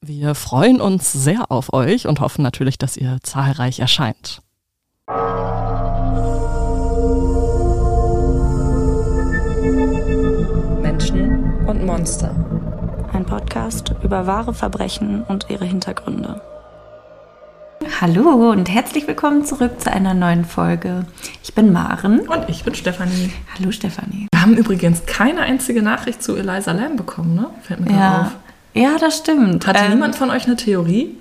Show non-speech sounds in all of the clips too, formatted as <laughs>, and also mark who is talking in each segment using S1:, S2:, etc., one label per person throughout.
S1: Wir freuen uns sehr auf euch und hoffen natürlich, dass ihr zahlreich erscheint.
S2: Menschen und Monster.
S3: Ein Podcast über wahre Verbrechen und ihre Hintergründe.
S4: Hallo und herzlich willkommen zurück zu einer neuen Folge. Ich bin Maren.
S1: Und ich bin Stefanie.
S4: Hallo Stefanie.
S1: Wir haben übrigens keine einzige Nachricht zu Eliza Lamb bekommen, ne?
S4: Fällt mir ja. auf. Ja, das stimmt.
S1: Hatte ähm, niemand von euch eine Theorie?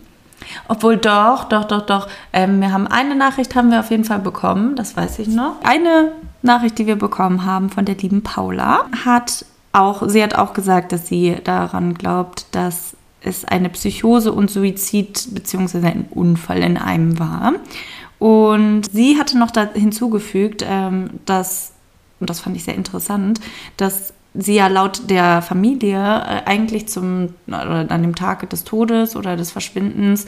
S4: Obwohl doch, doch, doch, doch. Ähm, wir haben eine Nachricht haben wir auf jeden Fall bekommen, das weiß ich noch. Eine Nachricht, die wir bekommen haben von der lieben Paula, hat auch, sie hat auch gesagt, dass sie daran glaubt, dass es eine Psychose und Suizid bzw. ein Unfall in einem war. Und sie hatte noch da hinzugefügt, ähm, dass, und das fand ich sehr interessant, dass sie ja laut der Familie äh, eigentlich zum, oder an dem Tag des Todes oder des Verschwindens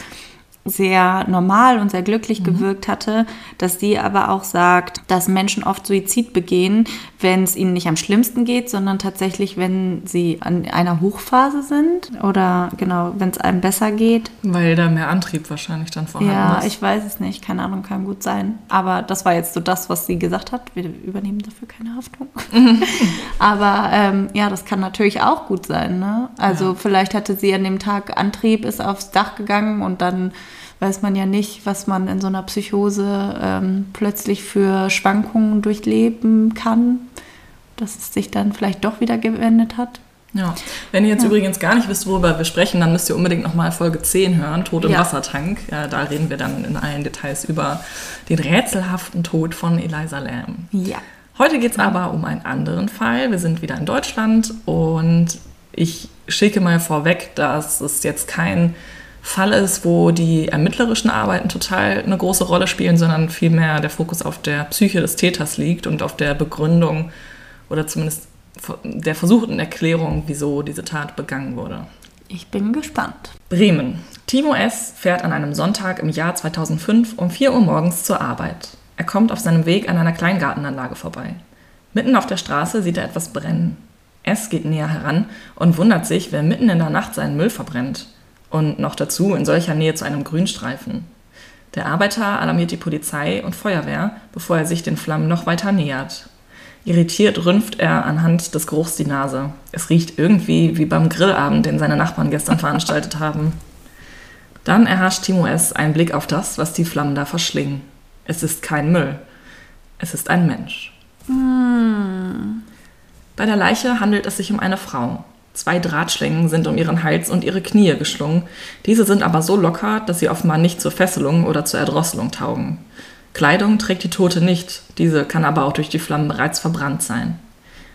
S4: sehr normal und sehr glücklich mhm. gewirkt hatte, dass sie aber auch sagt, dass Menschen oft Suizid begehen, wenn es ihnen nicht am schlimmsten geht, sondern tatsächlich, wenn sie an einer Hochphase sind oder genau, wenn es einem besser geht.
S1: Weil da mehr Antrieb wahrscheinlich dann vorhanden
S4: ja,
S1: ist.
S4: Ja, ich weiß es nicht, keine Ahnung, kann gut sein. Aber das war jetzt so das, was sie gesagt hat. Wir übernehmen dafür keine Haftung. <laughs> aber ähm, ja, das kann natürlich auch gut sein. Ne? Also ja. vielleicht hatte sie an dem Tag Antrieb, ist aufs Dach gegangen und dann weiß man ja nicht, was man in so einer Psychose ähm, plötzlich für Schwankungen durchleben kann, dass es sich dann vielleicht doch wieder gewendet hat.
S1: Ja, wenn ihr jetzt ja. übrigens gar nicht wisst, worüber wir sprechen, dann müsst ihr unbedingt nochmal Folge 10 hören, Tod im ja. Wassertank. Ja, da reden wir dann in allen Details über den rätselhaften Tod von Eliza Lamb.
S4: Ja.
S1: Heute geht es aber um einen anderen Fall. Wir sind wieder in Deutschland und ich schicke mal vorweg, dass es jetzt kein Fall ist, wo die ermittlerischen Arbeiten total eine große Rolle spielen, sondern vielmehr der Fokus auf der Psyche des Täters liegt und auf der Begründung oder zumindest der versuchten Erklärung, wieso diese Tat begangen wurde.
S4: Ich bin gespannt.
S1: Bremen. Timo S. fährt an einem Sonntag im Jahr 2005 um 4 Uhr morgens zur Arbeit. Er kommt auf seinem Weg an einer Kleingartenanlage vorbei. Mitten auf der Straße sieht er etwas brennen. S. geht näher heran und wundert sich, wer mitten in der Nacht seinen Müll verbrennt. Und noch dazu in solcher Nähe zu einem Grünstreifen. Der Arbeiter alarmiert die Polizei und Feuerwehr, bevor er sich den Flammen noch weiter nähert. Irritiert rümpft er anhand des Geruchs die Nase. Es riecht irgendwie wie beim Grillabend, den seine Nachbarn gestern <laughs> veranstaltet haben. Dann erhascht Timo S. einen Blick auf das, was die Flammen da verschlingen. Es ist kein Müll. Es ist ein Mensch. Hm. Bei der Leiche handelt es sich um eine Frau. Zwei Drahtschlingen sind um ihren Hals und ihre Knie geschlungen. Diese sind aber so locker, dass sie offenbar nicht zur Fesselung oder zur Erdrosselung taugen. Kleidung trägt die Tote nicht, diese kann aber auch durch die Flammen bereits verbrannt sein.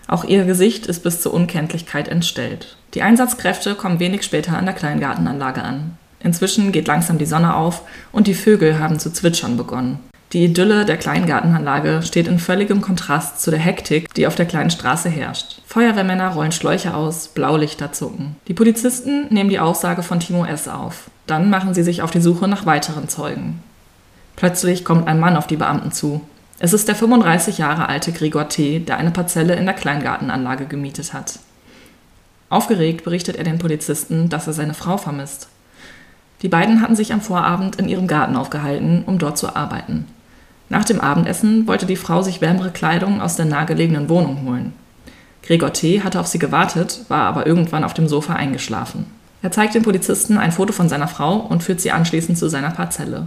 S1: Auch ihr Gesicht ist bis zur Unkenntlichkeit entstellt. Die Einsatzkräfte kommen wenig später an der Kleingartenanlage an. Inzwischen geht langsam die Sonne auf und die Vögel haben zu zwitschern begonnen. Die Idylle der Kleingartenanlage steht in völligem Kontrast zu der Hektik, die auf der kleinen Straße herrscht. Feuerwehrmänner rollen Schläuche aus, Blaulichter zucken. Die Polizisten nehmen die Aussage von Timo S. auf. Dann machen sie sich auf die Suche nach weiteren Zeugen. Plötzlich kommt ein Mann auf die Beamten zu. Es ist der 35 Jahre alte Gregor T., der eine Parzelle in der Kleingartenanlage gemietet hat. Aufgeregt berichtet er den Polizisten, dass er seine Frau vermisst. Die beiden hatten sich am Vorabend in ihrem Garten aufgehalten, um dort zu arbeiten. Nach dem Abendessen wollte die Frau sich wärmere Kleidung aus der nahegelegenen Wohnung holen. Gregor T. hatte auf sie gewartet, war aber irgendwann auf dem Sofa eingeschlafen. Er zeigt den Polizisten ein Foto von seiner Frau und führt sie anschließend zu seiner Parzelle.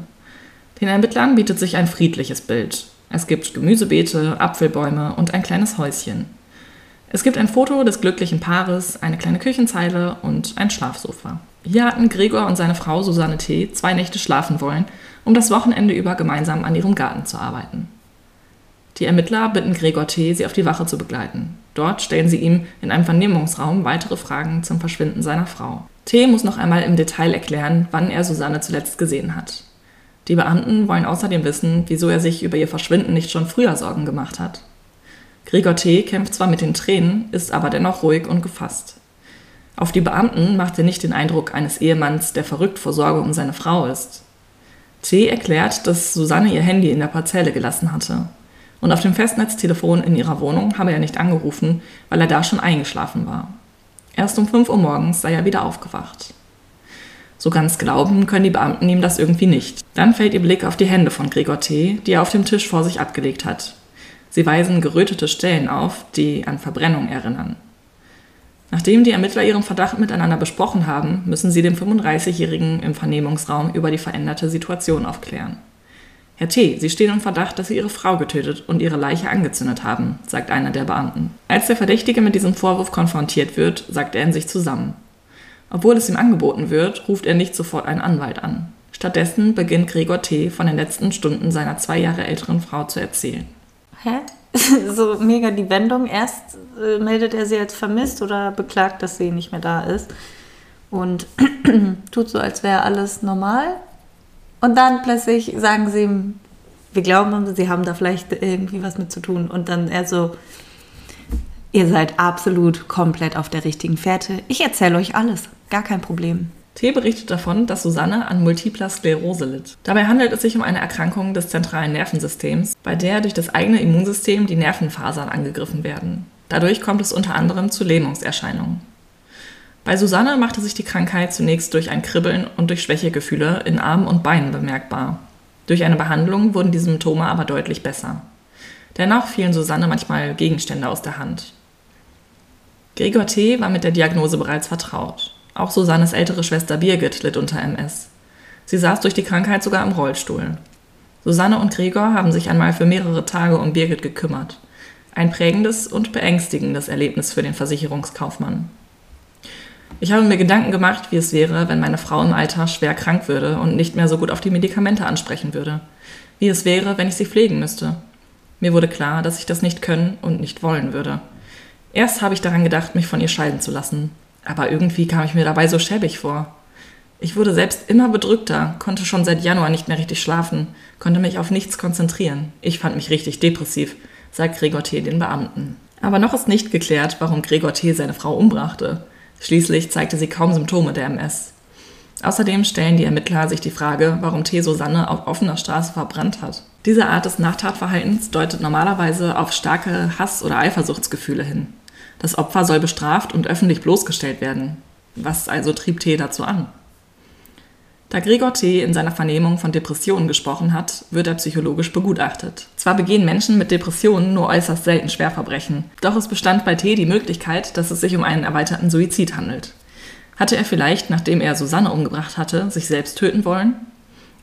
S1: Den Ermittlern bietet sich ein friedliches Bild. Es gibt Gemüsebeete, Apfelbäume und ein kleines Häuschen. Es gibt ein Foto des glücklichen Paares, eine kleine Küchenzeile und ein Schlafsofa. Hier hatten Gregor und seine Frau Susanne T. zwei Nächte schlafen wollen um das Wochenende über gemeinsam an ihrem Garten zu arbeiten. Die Ermittler bitten Gregor T., sie auf die Wache zu begleiten. Dort stellen sie ihm in einem Vernehmungsraum weitere Fragen zum Verschwinden seiner Frau. T. muss noch einmal im Detail erklären, wann er Susanne zuletzt gesehen hat. Die Beamten wollen außerdem wissen, wieso er sich über ihr Verschwinden nicht schon früher Sorgen gemacht hat. Gregor T. kämpft zwar mit den Tränen, ist aber dennoch ruhig und gefasst. Auf die Beamten macht er nicht den Eindruck eines Ehemanns, der verrückt vor Sorge um seine Frau ist. T. erklärt, dass Susanne ihr Handy in der Parzelle gelassen hatte. Und auf dem Festnetztelefon in ihrer Wohnung habe er nicht angerufen, weil er da schon eingeschlafen war. Erst um 5 Uhr morgens sei er wieder aufgewacht. So ganz glauben können die Beamten ihm das irgendwie nicht. Dann fällt ihr Blick auf die Hände von Gregor T., die er auf dem Tisch vor sich abgelegt hat. Sie weisen gerötete Stellen auf, die an Verbrennung erinnern. Nachdem die Ermittler ihren Verdacht miteinander besprochen haben, müssen sie den 35-Jährigen im Vernehmungsraum über die veränderte Situation aufklären. Herr T., Sie stehen im Verdacht, dass Sie Ihre Frau getötet und ihre Leiche angezündet haben, sagt einer der Beamten. Als der Verdächtige mit diesem Vorwurf konfrontiert wird, sagt er in sich zusammen. Obwohl es ihm angeboten wird, ruft er nicht sofort einen Anwalt an. Stattdessen beginnt Gregor T. von den letzten Stunden seiner zwei Jahre älteren Frau zu erzählen.
S4: Hä? <laughs> so mega die Wendung. Erst äh, meldet er sie als vermisst oder beklagt, dass sie nicht mehr da ist. Und <clears throat> tut so, als wäre alles normal. Und dann plötzlich sagen sie ihm, wir glauben, sie haben da vielleicht irgendwie was mit zu tun. Und dann er so, ihr seid absolut komplett auf der richtigen Fährte. Ich erzähle euch alles, gar kein Problem.
S1: T. berichtet davon, dass Susanne an multipler Sklerose litt. Dabei handelt es sich um eine Erkrankung des zentralen Nervensystems, bei der durch das eigene Immunsystem die Nervenfasern angegriffen werden. Dadurch kommt es unter anderem zu Lähmungserscheinungen. Bei Susanne machte sich die Krankheit zunächst durch ein Kribbeln und durch Schwächegefühle in Armen und Beinen bemerkbar. Durch eine Behandlung wurden die Symptome aber deutlich besser. Dennoch fielen Susanne manchmal Gegenstände aus der Hand. Gregor T. war mit der Diagnose bereits vertraut. Auch Susannes ältere Schwester Birgit litt unter MS. Sie saß durch die Krankheit sogar im Rollstuhl. Susanne und Gregor haben sich einmal für mehrere Tage um Birgit gekümmert. Ein prägendes und beängstigendes Erlebnis für den Versicherungskaufmann. Ich habe mir Gedanken gemacht, wie es wäre, wenn meine Frau im Alter schwer krank würde und nicht mehr so gut auf die Medikamente ansprechen würde. Wie es wäre, wenn ich sie pflegen müsste. Mir wurde klar, dass ich das nicht können und nicht wollen würde. Erst habe ich daran gedacht, mich von ihr scheiden zu lassen. Aber irgendwie kam ich mir dabei so schäbig vor. Ich wurde selbst immer bedrückter, konnte schon seit Januar nicht mehr richtig schlafen, konnte mich auf nichts konzentrieren. Ich fand mich richtig depressiv, sagt Gregor T. den Beamten. Aber noch ist nicht geklärt, warum Gregor T. seine Frau umbrachte. Schließlich zeigte sie kaum Symptome der MS. Außerdem stellen die Ermittler sich die Frage, warum T. Susanne auf offener Straße verbrannt hat. Diese Art des Nachtatverhaltens deutet normalerweise auf starke Hass- oder Eifersuchtsgefühle hin. Das Opfer soll bestraft und öffentlich bloßgestellt werden. Was also trieb T. dazu an? Da Gregor T. in seiner Vernehmung von Depressionen gesprochen hat, wird er psychologisch begutachtet. Zwar begehen Menschen mit Depressionen nur äußerst selten Schwerverbrechen, doch es bestand bei T. die Möglichkeit, dass es sich um einen erweiterten Suizid handelt. Hatte er vielleicht, nachdem er Susanne umgebracht hatte, sich selbst töten wollen?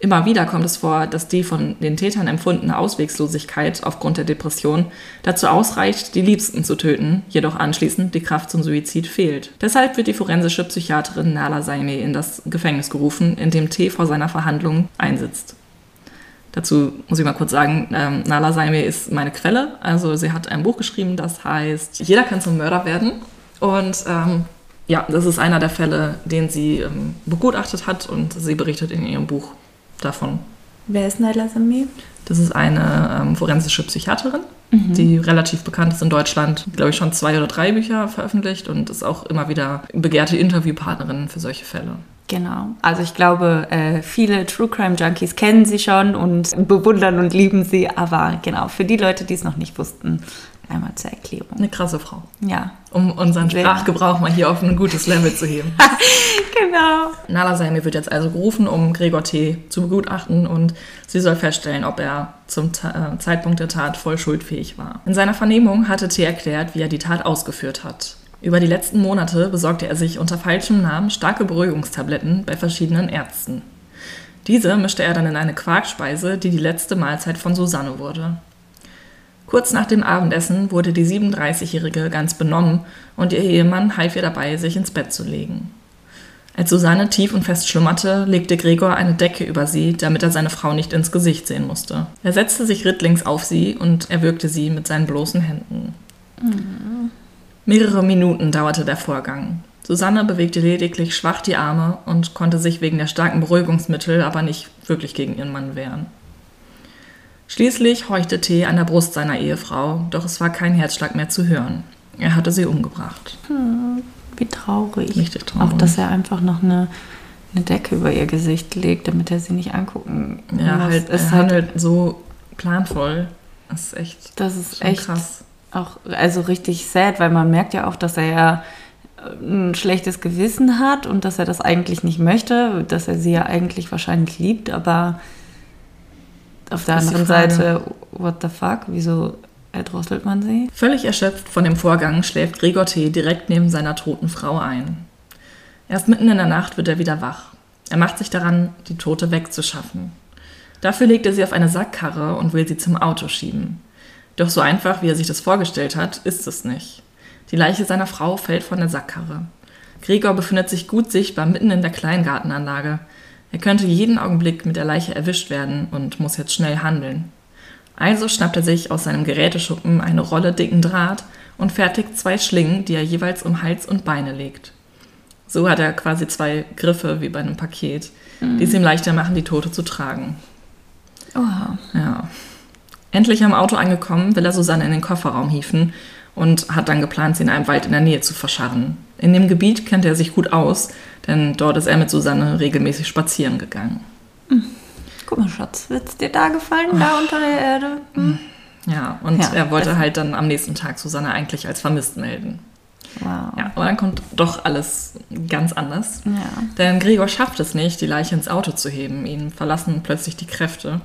S1: Immer wieder kommt es vor, dass die von den Tätern empfundene Auswegslosigkeit aufgrund der Depression dazu ausreicht, die Liebsten zu töten, jedoch anschließend die Kraft zum Suizid fehlt. Deshalb wird die forensische Psychiaterin Nala Saime in das Gefängnis gerufen, in dem T vor seiner Verhandlung einsitzt. Dazu muss ich mal kurz sagen, ähm, Nala Saime ist meine Quelle. Also sie hat ein Buch geschrieben, das heißt Jeder kann zum Mörder werden. Und ähm, ja, das ist einer der Fälle, den sie ähm, begutachtet hat und sie berichtet in ihrem Buch davon.
S4: Wer ist Naila Sami?
S1: Das ist eine ähm, forensische Psychiaterin, mhm. die relativ bekannt ist in Deutschland. Glaube ich schon zwei oder drei Bücher veröffentlicht und ist auch immer wieder begehrte Interviewpartnerin für solche Fälle.
S4: Genau. Also ich glaube, äh, viele True Crime Junkies kennen sie schon und bewundern und lieben sie. Aber genau, für die Leute, die es noch nicht wussten, Einmal zur Erklärung.
S1: Eine krasse Frau.
S4: Ja.
S1: Um unseren Sprachgebrauch mal hier auf ein gutes Level zu heben. <laughs>
S4: genau.
S1: Nala Saimi wird jetzt also gerufen, um Gregor T. zu begutachten und sie soll feststellen, ob er zum äh, Zeitpunkt der Tat voll schuldfähig war. In seiner Vernehmung hatte T. erklärt, wie er die Tat ausgeführt hat. Über die letzten Monate besorgte er sich unter falschem Namen starke Beruhigungstabletten bei verschiedenen Ärzten. Diese mischte er dann in eine Quarkspeise, die die letzte Mahlzeit von Susanne wurde. Kurz nach dem Abendessen wurde die 37-Jährige ganz benommen und ihr Ehemann half ihr dabei, sich ins Bett zu legen. Als Susanne tief und fest schlummerte, legte Gregor eine Decke über sie, damit er seine Frau nicht ins Gesicht sehen musste. Er setzte sich rittlings auf sie und erwürgte sie mit seinen bloßen Händen. Mhm. Mehrere Minuten dauerte der Vorgang. Susanne bewegte lediglich schwach die Arme und konnte sich wegen der starken Beruhigungsmittel aber nicht wirklich gegen ihren Mann wehren. Schließlich horchte T an der Brust seiner Ehefrau, doch es war kein Herzschlag mehr zu hören. Er hatte sie umgebracht.
S4: Wie traurig.
S1: Richtig traurig.
S4: Auch, dass er einfach noch eine, eine Decke über ihr Gesicht legt, damit er sie nicht angucken
S1: Ja,
S4: muss.
S1: halt,
S4: ist
S1: er
S4: halt,
S1: handelt so planvoll. Das ist echt
S4: das ist echt
S1: krass.
S4: auch, also richtig sad, weil man merkt ja auch, dass er ja äh, ein schlechtes Gewissen hat und dass er das eigentlich nicht möchte, dass er sie ja eigentlich wahrscheinlich liebt, aber auf der anderen. Seite, what the fuck, wieso erdrosselt man sie?
S1: Völlig erschöpft von dem Vorgang schläft Gregor T. direkt neben seiner toten Frau ein. Erst mitten in der Nacht wird er wieder wach. Er macht sich daran, die Tote wegzuschaffen. Dafür legt er sie auf eine Sackkarre und will sie zum Auto schieben. Doch so einfach, wie er sich das vorgestellt hat, ist es nicht. Die Leiche seiner Frau fällt von der Sackkarre. Gregor befindet sich gut sichtbar mitten in der Kleingartenanlage. Er könnte jeden Augenblick mit der Leiche erwischt werden und muss jetzt schnell handeln. Also schnappt er sich aus seinem Geräteschuppen eine Rolle dicken Draht und fertigt zwei Schlingen, die er jeweils um Hals und Beine legt. So hat er quasi zwei Griffe wie bei einem Paket, die es ihm leichter machen, die Tote zu tragen.
S4: Oha.
S1: Ja. Endlich am Auto angekommen, will er Susanne in den Kofferraum hieven und hat dann geplant, sie in einem Wald in der Nähe zu verscharren. In dem Gebiet kennt er sich gut aus, denn dort ist er mit Susanne regelmäßig spazieren gegangen.
S4: Guck mal, Schatz, wird's dir da gefallen, da unter der Erde? Hm?
S1: Ja, und
S4: Ja,
S1: er wollte halt dann am nächsten Tag Susanne eigentlich als vermisst melden.
S4: Wow.
S1: Ja, aber dann kommt doch alles ganz anders.
S4: Ja.
S1: Denn Gregor schafft es nicht, die Leiche ins Auto zu heben. Ihn verlassen plötzlich die Kräfte.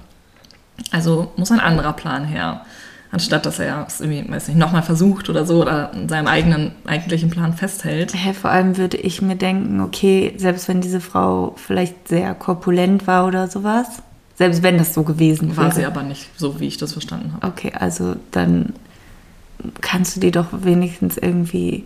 S1: Also muss ein anderer Plan her. Anstatt dass er es irgendwie, weiß nicht, nochmal versucht oder so oder an seinem eigenen eigentlichen Plan festhält.
S4: Hä, vor allem würde ich mir denken, okay, selbst wenn diese Frau vielleicht sehr korpulent war oder sowas, selbst wenn das so gewesen
S1: War
S4: wäre.
S1: sie aber nicht so, wie ich das verstanden habe.
S4: Okay, also dann kannst du die doch wenigstens irgendwie,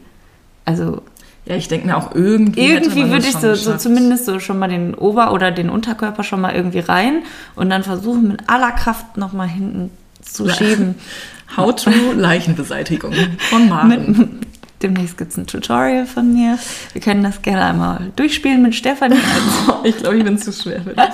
S4: also
S1: Ja, ich denke mir auch irgendwie.
S4: irgendwie würde ich so, so zumindest so schon mal den Ober- oder den Unterkörper schon mal irgendwie rein und dann versuchen mit aller Kraft nochmal hinten zu schieben. <laughs>
S1: How to Leichenbeseitigung von Maren.
S4: Mit, demnächst gibt es ein Tutorial von mir. Wir können das gerne einmal durchspielen mit Stefanie. <laughs>
S1: ich glaube, ich bin zu schwer für dich. <laughs>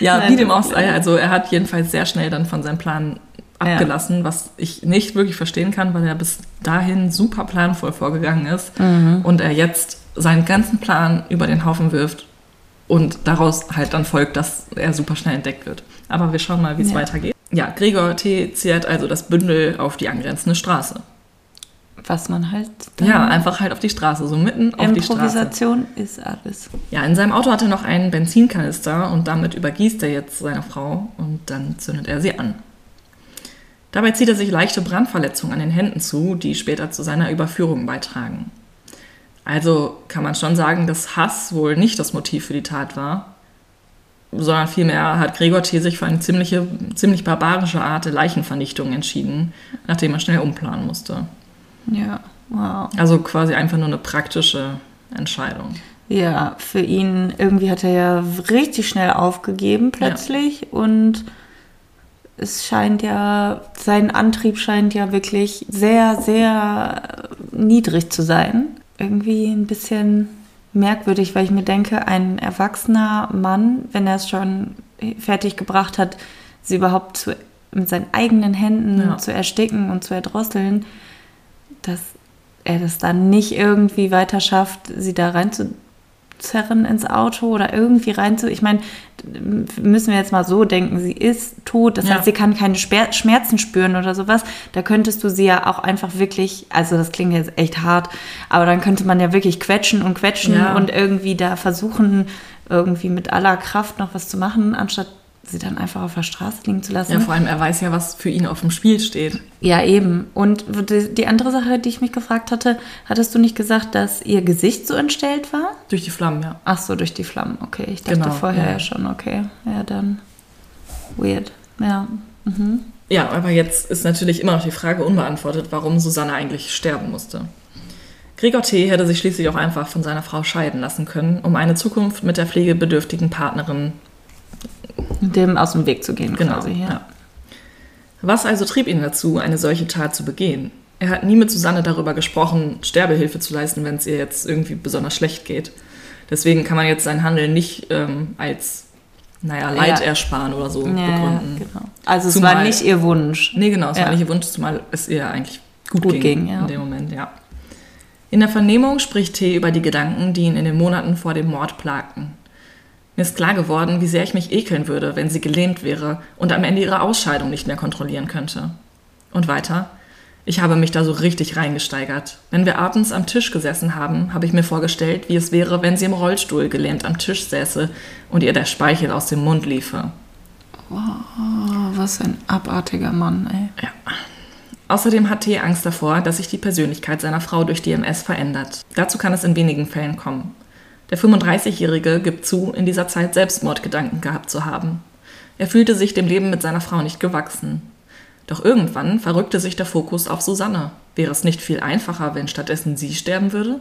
S1: Ja,
S4: Nein,
S1: wie dem auch sei, also er hat jedenfalls sehr schnell dann von seinem Plan
S4: Ja.
S1: abgelassen, was ich nicht wirklich verstehen kann, weil er bis dahin super planvoll vorgegangen ist
S4: Mhm.
S1: und er jetzt seinen ganzen Plan über den Haufen wirft und daraus halt dann folgt, dass er super schnell entdeckt wird. Aber wir schauen mal, wie es
S4: Ja.
S1: weitergeht. Ja, Gregor T. zehrt also das Bündel auf die angrenzende Straße.
S4: Was man halt. dann-
S1: Ja, einfach halt auf die Straße, so mitten auf die Straße.
S4: Improvisation ist alles.
S1: Ja, in seinem Auto hat er noch einen Benzinkanister und damit übergießt er jetzt seine Frau und dann zündet er sie an. Dabei zieht er sich leichte Brandverletzungen an den Händen zu, die später zu seiner Überführung beitragen. Also kann man schon sagen, dass Hass wohl nicht das Motiv für die Tat war, sondern vielmehr hat Gregor T. sich für eine ziemliche, ziemlich barbarische Art der Leichenvernichtung entschieden, nachdem er schnell umplanen musste.
S4: Ja, wow.
S1: Also quasi einfach nur eine praktische Entscheidung.
S4: Ja, für ihn irgendwie hat er ja richtig schnell aufgegeben plötzlich und es scheint ja, sein Antrieb scheint ja wirklich sehr, sehr niedrig zu sein. Irgendwie ein bisschen merkwürdig, weil ich mir denke, ein erwachsener Mann, wenn er es schon fertig gebracht hat, sie überhaupt zu, mit seinen eigenen Händen
S1: Ja.
S4: zu ersticken und zu erdrosseln, dass er das dann nicht irgendwie weiter schafft, sie da reinzuzerren ins Auto oder irgendwie reinzu. Ich meine, müssen wir jetzt mal so denken, sie ist tot, das
S1: Ja.
S4: heißt, sie kann keine Schmerzen spüren oder sowas. Da könntest du sie ja auch einfach wirklich, also das klingt jetzt echt hart, aber dann könnte man ja wirklich quetschen und quetschen
S1: Ja.
S4: und irgendwie da versuchen, irgendwie mit aller Kraft noch was zu machen, anstatt sie dann einfach auf der Straße liegen zu lassen.
S1: Ja, vor allem, er weiß ja, was für ihn auf dem Spiel steht.
S4: Ja, eben. Und die andere Sache, die ich mich gefragt hatte, hattest du nicht gesagt, dass ihr Gesicht so entstellt war?
S1: Durch die Flammen, ja.
S4: Ach so, durch die Flammen. Okay, ich dachte
S1: Genau,
S4: vorher
S1: ja.
S4: ja. schon, okay. Ja, dann. Weird. Ja. Mhm.
S1: Ja, aber jetzt ist natürlich immer noch die Frage unbeantwortet, warum Susanne eigentlich sterben musste. Gregor T. hätte sich schließlich auch einfach von seiner Frau scheiden lassen können, um eine Zukunft mit der pflegebedürftigen Partnerin
S4: Dem aus dem Weg zu gehen,
S1: Genau.
S4: quasi. Ja.
S1: Ja. Was also trieb ihn dazu, eine solche Tat zu begehen? Er hat nie mit Susanne darüber gesprochen, Sterbehilfe zu leisten, wenn es ihr jetzt irgendwie besonders schlecht geht. Deswegen kann man jetzt sein Handeln nicht ähm, als, naja, Leid
S4: Ja.
S1: ersparen oder so begründen.
S4: genau. Also es
S1: Zumal-
S4: war nicht ihr Wunsch.
S1: Nee, genau, es war nicht ihr Wunsch, zumal es ihr eigentlich gut,
S4: Gut
S1: ging,
S4: ging,
S1: in dem Moment, ja. In der Vernehmung spricht T über die Gedanken, die ihn in den Monaten vor dem Mord plagten. Mir ist klar geworden, wie sehr ich mich ekeln würde, wenn sie gelähmt wäre und am Ende ihre Ausscheidung nicht mehr kontrollieren könnte. Und weiter. Ich habe mich da so richtig reingesteigert. Wenn wir abends am Tisch gesessen haben, habe ich mir vorgestellt, wie es wäre, wenn sie im Rollstuhl gelähmt am Tisch säße und ihr der Speichel aus dem Mund liefe.
S4: Oh, was ein abartiger Mann, ey.
S1: Außerdem hat T Angst davor, dass sich die Persönlichkeit seiner Frau durch die MS verändert. Dazu kann es in wenigen Fällen kommen. Der 35-Jährige gibt zu, in dieser Zeit Selbstmordgedanken gehabt zu haben. Er fühlte sich dem Leben mit seiner Frau nicht gewachsen. Doch irgendwann verrückte sich der Fokus auf Susanne. Wäre es nicht viel einfacher, wenn stattdessen sie sterben würde?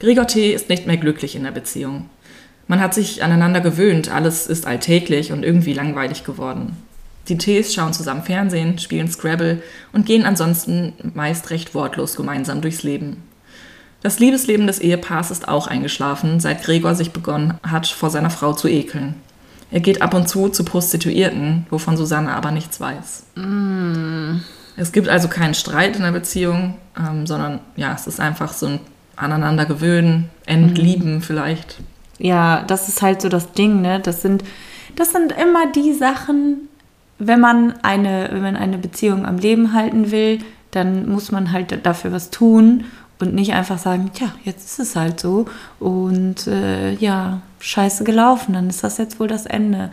S1: Gregor T. ist nicht mehr glücklich in der Beziehung. Man hat sich aneinander gewöhnt, alles ist alltäglich und irgendwie langweilig geworden. Die Ts schauen zusammen Fernsehen, spielen Scrabble und gehen ansonsten meist recht wortlos gemeinsam durchs Leben. Das Liebesleben des Ehepaars ist auch eingeschlafen, seit Gregor sich begonnen hat, vor seiner Frau zu ekeln. Er geht ab und zu zu Prostituierten, wovon Susanne aber nichts weiß. Es gibt also keinen Streit in der Beziehung, ähm, sondern ja, es ist einfach so ein Aneinandergewöhnen, Entlieben vielleicht.
S4: Ja, das ist halt so das Ding, ne? Das sind, das sind immer die Sachen, wenn man eine, wenn man eine Beziehung am Leben halten will, dann muss man halt dafür was tun und nicht einfach sagen, tja, jetzt ist es halt so und äh, ja, scheiße gelaufen, dann ist das jetzt wohl das Ende.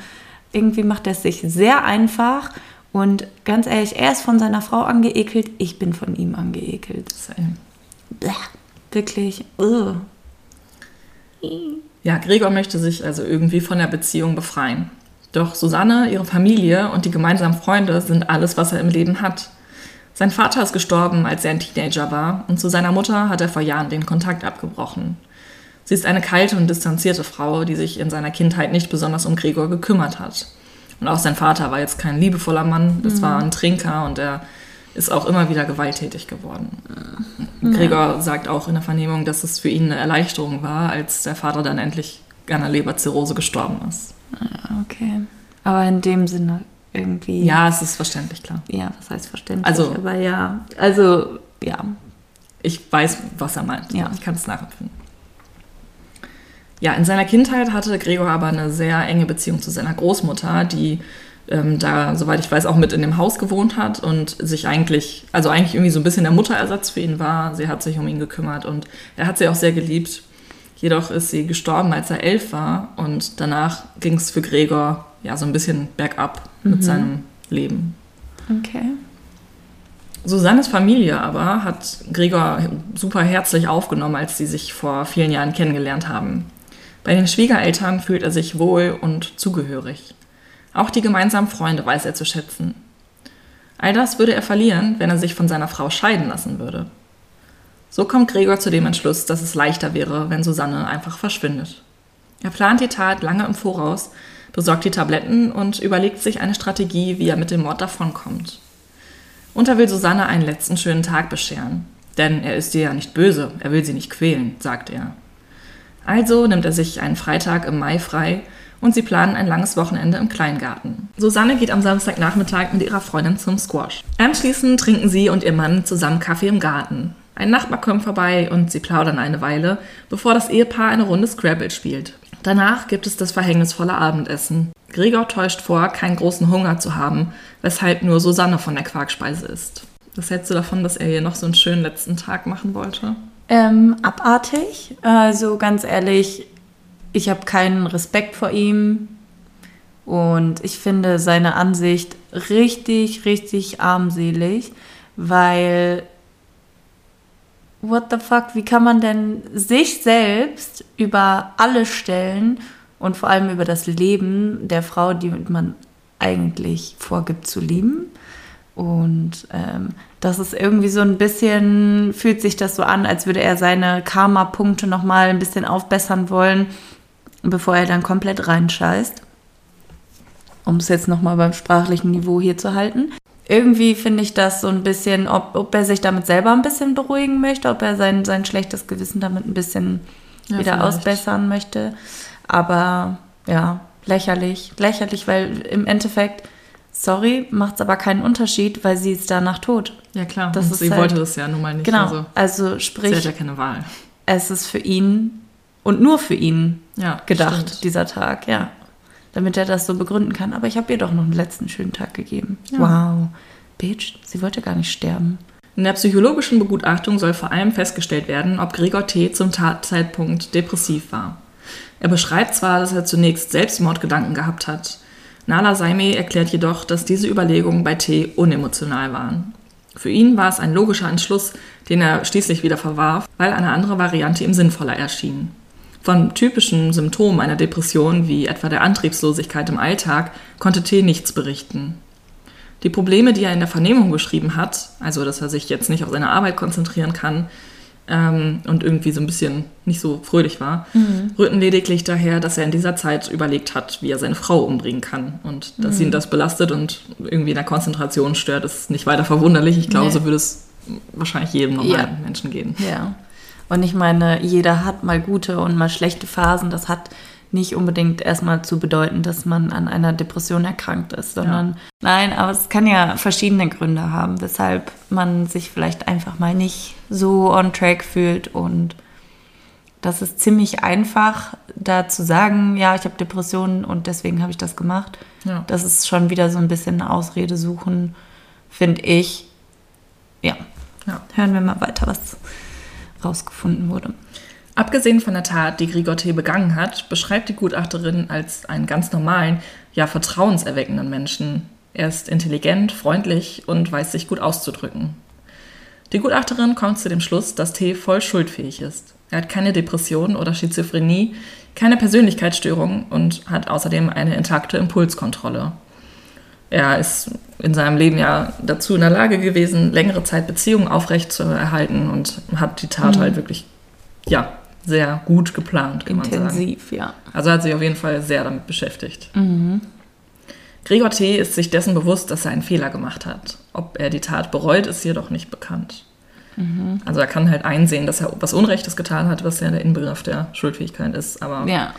S4: Irgendwie macht er es sich sehr einfach und ganz ehrlich, er ist von seiner Frau angeekelt, ich bin von ihm angeekelt.
S1: Das ist ein
S4: Bäh, wirklich. ugh.
S1: Ja, Gregor möchte sich also irgendwie von der Beziehung befreien. Doch Susanne, ihre Familie und die gemeinsamen Freunde sind alles, was er im Leben hat. Sein Vater ist gestorben, als er ein Teenager war, und zu seiner Mutter hat er vor Jahren den Kontakt abgebrochen. Sie ist eine kalte und distanzierte Frau, die sich in seiner Kindheit nicht besonders um Gregor gekümmert hat. Und auch sein Vater war jetzt kein liebevoller Mann, das war ein Trinker und er ist auch immer wieder gewalttätig geworden. Gregor sagt auch in der Vernehmung, dass es für ihn eine Erleichterung war, als der Vater dann endlich an einer Leberzirrhose gestorben ist.
S4: Okay. Aber in dem Sinne irgendwie.
S1: Ja, es ist verständlich, klar.
S4: Ja, was heißt verständlich?
S1: Also-
S4: aber ja. Also, ja.
S1: Ich weiß, was er meint.
S4: Ja.
S1: Ich kann es nachempfinden. Ja, in seiner Kindheit hatte Gregor aber eine sehr enge Beziehung zu seiner Großmutter, die ähm, da, soweit ich weiß, auch mit in dem Haus gewohnt hat und sich eigentlich, also eigentlich irgendwie so ein bisschen der Mutterersatz für ihn war. Sie hat sich um ihn gekümmert und er hat sie auch sehr geliebt. Jedoch ist sie gestorben, als er elf war und danach ging es für Gregor ja so ein bisschen bergab mit seinem Leben.
S4: Okay.
S1: Susannes Familie aber hat Gregor super herzlich aufgenommen, als sie sich vor vielen Jahren kennengelernt haben. Bei den Schwiegereltern fühlt er sich wohl und zugehörig. Auch die gemeinsamen Freunde weiß er zu schätzen. All das würde er verlieren, wenn er sich von seiner Frau scheiden lassen würde. So kommt Gregor zu dem Entschluss, dass es leichter wäre, wenn Susanne einfach verschwindet. Er plant die Tat lange im Voraus, besorgt die Tabletten und überlegt sich eine Strategie, wie er mit dem Mord davonkommt. Und er will Susanne einen letzten schönen Tag bescheren. Denn er ist ihr ja nicht böse, er will sie nicht quälen, sagt er. Also nimmt er sich einen Freitag im Mai frei und sie planen ein langes Wochenende im Kleingarten. Susanne geht am Samstagnachmittag mit ihrer Freundin zum Squash. Anschließend trinken sie und ihr Mann zusammen Kaffee im Garten. Ein Nachbar kommt vorbei und sie plaudern eine Weile, bevor das Ehepaar eine Runde Scrabble spielt. Danach gibt es das verhängnisvolle Abendessen. Gregor täuscht vor, keinen großen Hunger zu haben, weshalb nur Susanne von der Quarkspeise isst. Was hältst du davon, dass er hier noch so einen schönen letzten Tag machen wollte?
S4: Ähm, abartig. Also ganz ehrlich, ich habe keinen Respekt vor ihm. Und ich finde seine Ansicht richtig, richtig armselig, weil what the fuck, wie kann man denn sich selbst über alles stellen und vor allem über das Leben der Frau, die man eigentlich vorgibt zu lieben? Und ähm, das ist irgendwie so ein bisschen, fühlt sich das so an, als würde er seine Karma-Punkte nochmal ein bisschen aufbessern wollen, bevor er dann komplett reinscheißt. Um es jetzt nochmal beim sprachlichen Niveau hier zu halten. Irgendwie finde ich das so ein bisschen, ob, ob er sich damit selber ein bisschen beruhigen möchte, ob er sein, sein schlechtes Gewissen damit ein bisschen
S1: Ja,
S4: wieder
S1: vielleicht.
S4: ausbessern möchte. Aber ja, lächerlich. Lächerlich, weil im Endeffekt, sorry, macht es aber keinen Unterschied, weil sie ist danach tot.
S1: Ja, klar.
S4: Das
S1: und
S4: ist
S1: sie
S4: halt-
S1: wollte das ja nun mal nicht.
S4: Genau.
S1: Also,
S4: Also
S1: sie hat
S4: sprich,
S1: ja keine Wahl.
S4: es ist für ihn und nur für ihn
S1: Ja,
S4: gedacht,
S1: stimmt.
S4: dieser Tag, ja. Damit er das so begründen kann. Aber ich habe ihr doch noch einen letzten schönen Tag gegeben.
S1: Ja.
S4: Wow. Bitch, sie wollte gar nicht sterben.
S1: In der psychologischen Begutachtung soll vor allem festgestellt werden, ob Gregor T. zum Tatzeitpunkt depressiv war. Er beschreibt zwar, dass er zunächst Selbstmordgedanken gehabt hat. Nala Saime erklärt jedoch, dass diese Überlegungen bei T. unemotional waren. Für ihn war es ein logischer Entschluss, den er schließlich wieder verwarf, weil eine andere Variante ihm sinnvoller erschien. Von typischen Symptomen einer Depression, wie etwa der Antriebslosigkeit im Alltag, konnte T. nichts berichten. Die Probleme, die er in der Vernehmung beschrieben hat, also dass er sich jetzt nicht auf seine Arbeit konzentrieren kann ähm, und irgendwie so ein bisschen nicht so fröhlich war, rührten lediglich daher, dass er in dieser Zeit überlegt hat, wie er seine Frau umbringen kann. Und dass ihn das belastet und irgendwie in der Konzentration stört, ist nicht weiter verwunderlich. Ich glaube,
S4: Nee.
S1: so würde es wahrscheinlich jedem normalen
S4: Ja.
S1: Menschen gehen.
S4: Ja. Und ich meine, jeder hat mal gute und mal schlechte Phasen. Das hat nicht unbedingt erstmal zu bedeuten, dass man an einer Depression erkrankt ist, sondern nein, aber es kann ja verschiedene Gründe haben, weshalb man sich vielleicht einfach mal nicht so on track fühlt und das ist ziemlich einfach, da zu sagen, ja, ich habe Depressionen und deswegen habe ich das gemacht.
S1: Ja.
S4: Das ist schon wieder so ein bisschen eine Ausrede suchen, finde ich. Ja.
S1: Ja.
S4: Hören wir mal weiter, was rausgefunden wurde.
S1: Abgesehen von der Tat, die Grigor T. begangen hat, beschreibt die Gutachterin als einen ganz normalen, ja vertrauenserweckenden Menschen. Er ist intelligent, freundlich und weiß sich gut auszudrücken. Die Gutachterin kommt zu dem Schluss, dass T. voll schuldfähig ist. Er hat keine Depression oder Schizophrenie, keine Persönlichkeitsstörung und hat außerdem eine intakte Impulskontrolle. Er ist in seinem Leben ja dazu in der Lage gewesen, längere Zeit Beziehungen aufrecht zu erhalten und hat die Tat halt wirklich, ja, sehr gut geplant, kann man sagen.
S4: Intensiv, ja.
S1: Also hat sich auf jeden Fall sehr damit beschäftigt. Gregor T. ist sich dessen bewusst, dass er einen Fehler gemacht hat. Ob er die Tat bereut, ist jedoch nicht bekannt. Also er kann halt einsehen, dass er was Unrechtes getan hat, was ja der Inbegriff der Schuldfähigkeit ist. Aber ja,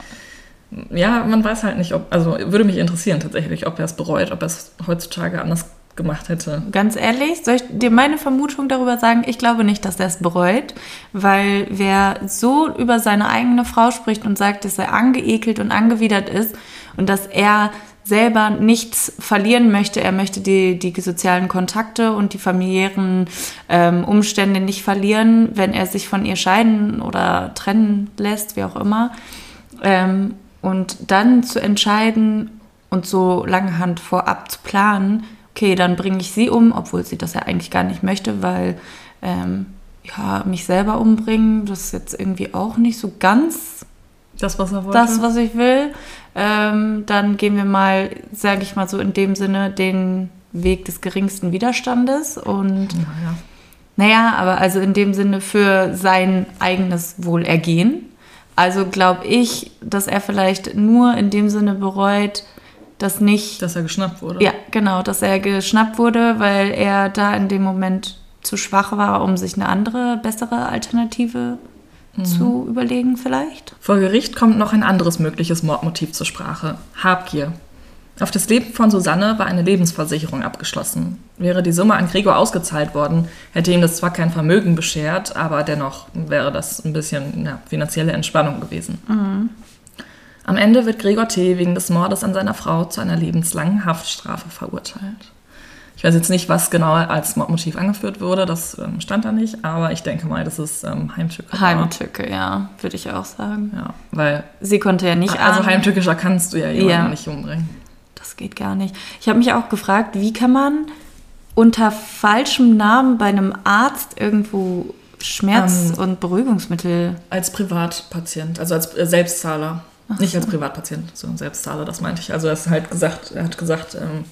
S4: Ja,
S1: man weiß halt nicht, ob, also würde mich interessieren tatsächlich, ob er es bereut, ob er es heutzutage anders gemacht hätte.
S4: ganz ehrlich, soll ich dir meine Vermutung darüber sagen? Ich glaube nicht, dass er es bereut, weil wer so über seine eigene Frau spricht und sagt, dass er angeekelt und angewidert ist und dass er selber nichts verlieren möchte. Er möchte die, die sozialen Kontakte und die familiären ähm, Umstände nicht verlieren, wenn er sich von ihr scheiden oder trennen lässt, wie auch immer. Ähm, und dann zu entscheiden und so lange Hand vorab zu planen, okay, dann bringe ich sie um, obwohl sie das ja eigentlich gar nicht möchte, weil ähm, ja, mich selber umbringen, das ist jetzt irgendwie auch nicht so ganz
S1: Das, was er wollte.
S4: das, was ich will. Ähm, dann gehen wir mal, sage ich mal so in dem Sinne, den Weg des geringsten Widerstandes und
S1: naja.
S4: naja, aber also in dem Sinne für sein eigenes Wohlergehen. Also glaube ich, dass er vielleicht nur in dem Sinne bereut, dass nicht,
S1: Dass er geschnappt wurde.
S4: ja, genau, dass er geschnappt wurde, weil er da in dem Moment zu schwach war, um sich eine andere, bessere Alternative zu überlegen vielleicht.
S1: Vor Gericht kommt noch ein anderes mögliches Mordmotiv zur Sprache: Habgier. Auf das Leben von Susanne war eine Lebensversicherung abgeschlossen. Wäre die Summe an Gregor ausgezahlt worden, hätte ihm das zwar kein Vermögen beschert, aber dennoch wäre das ein bisschen ja, finanzielle Entspannung gewesen. Am Ende wird Gregor T. wegen des Mordes an seiner Frau zu einer lebenslangen Haftstrafe verurteilt. Ich weiß jetzt nicht, was genau als Mordmotiv angeführt wurde, das ähm, stand da nicht, aber ich denke mal, das ist ähm, Heimtücke. war.
S4: Heimtücke, ja, würde ich auch sagen.
S1: Ja, weil
S4: Sie konnte ja nicht
S1: also
S4: ahnen.
S1: heimtückischer kannst du ja jemanden
S4: Ja.
S1: nicht umbringen.
S4: Das geht gar nicht. Ich habe mich auch gefragt, wie kann man unter falschem Namen bei einem Arzt irgendwo Schmerz- und Beruhigungsmittel.
S1: Als Privatpatient, also als äh, Selbstzahler. Nicht als Privatpatient, sondern Selbstzahler, das meinte ich. Also er hat halt gesagt, er hat gesagt, ähm,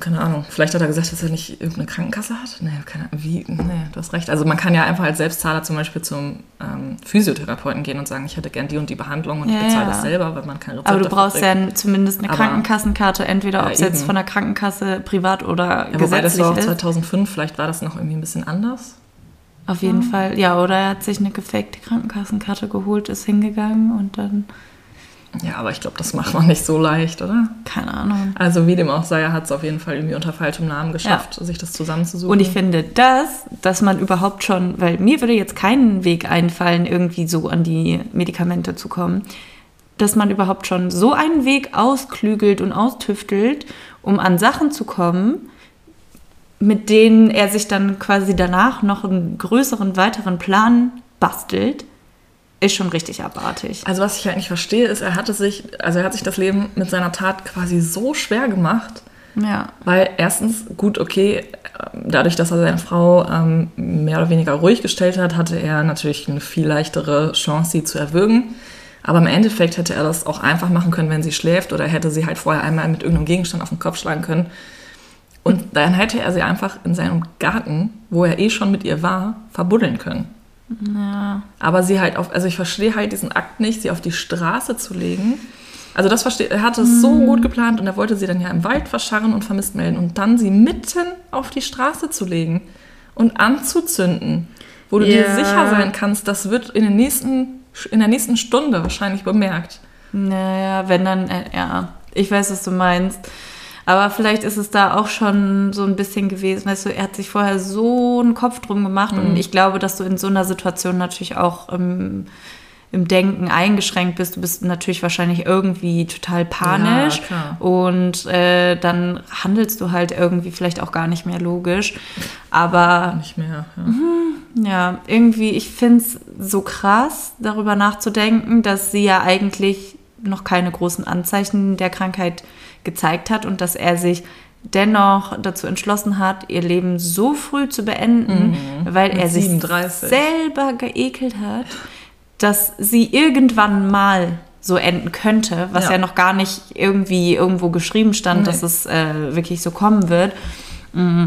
S1: keine Ahnung, vielleicht hat er gesagt, dass er nicht irgendeine Krankenkasse hat. Nee, keine Ahnung, wie, nee, du hast recht. Also man kann ja einfach als Selbstzahler zum Beispiel zum ähm, Physiotherapeuten gehen und sagen, ich hätte gern die und die Behandlung und
S4: Ja,
S1: ich bezahle
S4: ja.
S1: das selber, weil man keine Rezepte
S4: Aber du brauchst ja zumindest eine
S1: Aber-
S4: Krankenkassenkarte, entweder ob es jetzt von der Krankenkasse privat oder
S1: Ja, wobei das war auch
S4: ist.
S1: 2005, vielleicht war das noch irgendwie ein bisschen anders.
S4: Auf jeden Fall, ja, oder er hat sich eine gefakte Krankenkassenkarte geholt, ist hingegangen und dann,
S1: Ja, aber ich glaube, das macht man nicht so leicht, oder?
S4: keine Ahnung.
S1: Also wie dem auch sei, er hat es auf jeden Fall irgendwie unter falschem Namen geschafft, sich das zusammenzusuchen.
S4: Und ich finde das, dass man überhaupt schon, weil mir würde jetzt kein Weg einfallen, irgendwie so an die Medikamente zu kommen, dass man überhaupt schon so einen Weg ausklügelt und austüftelt, um an Sachen zu kommen, mit denen er sich dann quasi danach noch einen größeren, weiteren Plan bastelt, ist schon richtig abartig.
S1: Also was ich halt nicht verstehe, ist, er hatte sich, also er hat sich das Leben mit seiner Tat quasi so schwer gemacht,
S4: Ja.
S1: weil erstens, gut, okay, dadurch, dass er seine Frau ähm, mehr oder weniger ruhig gestellt hat, hatte er natürlich eine viel leichtere Chance, sie zu erwürgen. Aber im Endeffekt hätte er das auch einfach machen können, wenn sie schläft oder hätte sie halt vorher einmal mit irgendeinem Gegenstand auf den Kopf schlagen können. Und dann hätte er sie einfach in seinem Garten, wo er eh schon mit ihr war, verbuddeln können.
S4: Ja.
S1: Aber sie halt auf, also ich verstehe halt diesen Akt nicht, sie auf die Straße zu legen. Also das verstehe, er hatte es so gut geplant und er wollte sie dann ja im Wald verscharren und vermisst melden und dann sie mitten auf die Straße zu legen und anzuzünden, wo du dir
S4: Ja.
S1: sicher sein kannst, das wird in, den nächsten, in der nächsten Stunde wahrscheinlich bemerkt.
S4: Naja, wenn dann, äh, ja, ich weiß, was du meinst. Aber vielleicht ist es da auch schon so ein bisschen gewesen, weißt du, er hat sich vorher so einen Kopf drum gemacht
S1: Mhm.
S4: und ich glaube, dass du in so einer Situation natürlich auch im, im Denken eingeschränkt bist. Du bist natürlich wahrscheinlich irgendwie total panisch
S1: Ja,
S4: und äh, dann handelst du halt irgendwie vielleicht auch gar nicht mehr logisch. Aber
S1: Nicht mehr. Ja.
S4: Mhm. ja, irgendwie, ich finde es so krass, darüber nachzudenken, dass sie ja eigentlich noch keine großen Anzeichen der Krankheit gezeigt hat und dass er sich dennoch dazu entschlossen hat, ihr Leben so früh zu beenden, weil
S1: Mhm. Mit
S4: er sich
S1: 37.
S4: selber geekelt hat, dass sie irgendwann mal so enden könnte, was ja,
S1: Ja.
S4: noch gar nicht irgendwie irgendwo geschrieben stand,
S1: Nee.
S4: dass es äh, wirklich so kommen wird. Mm.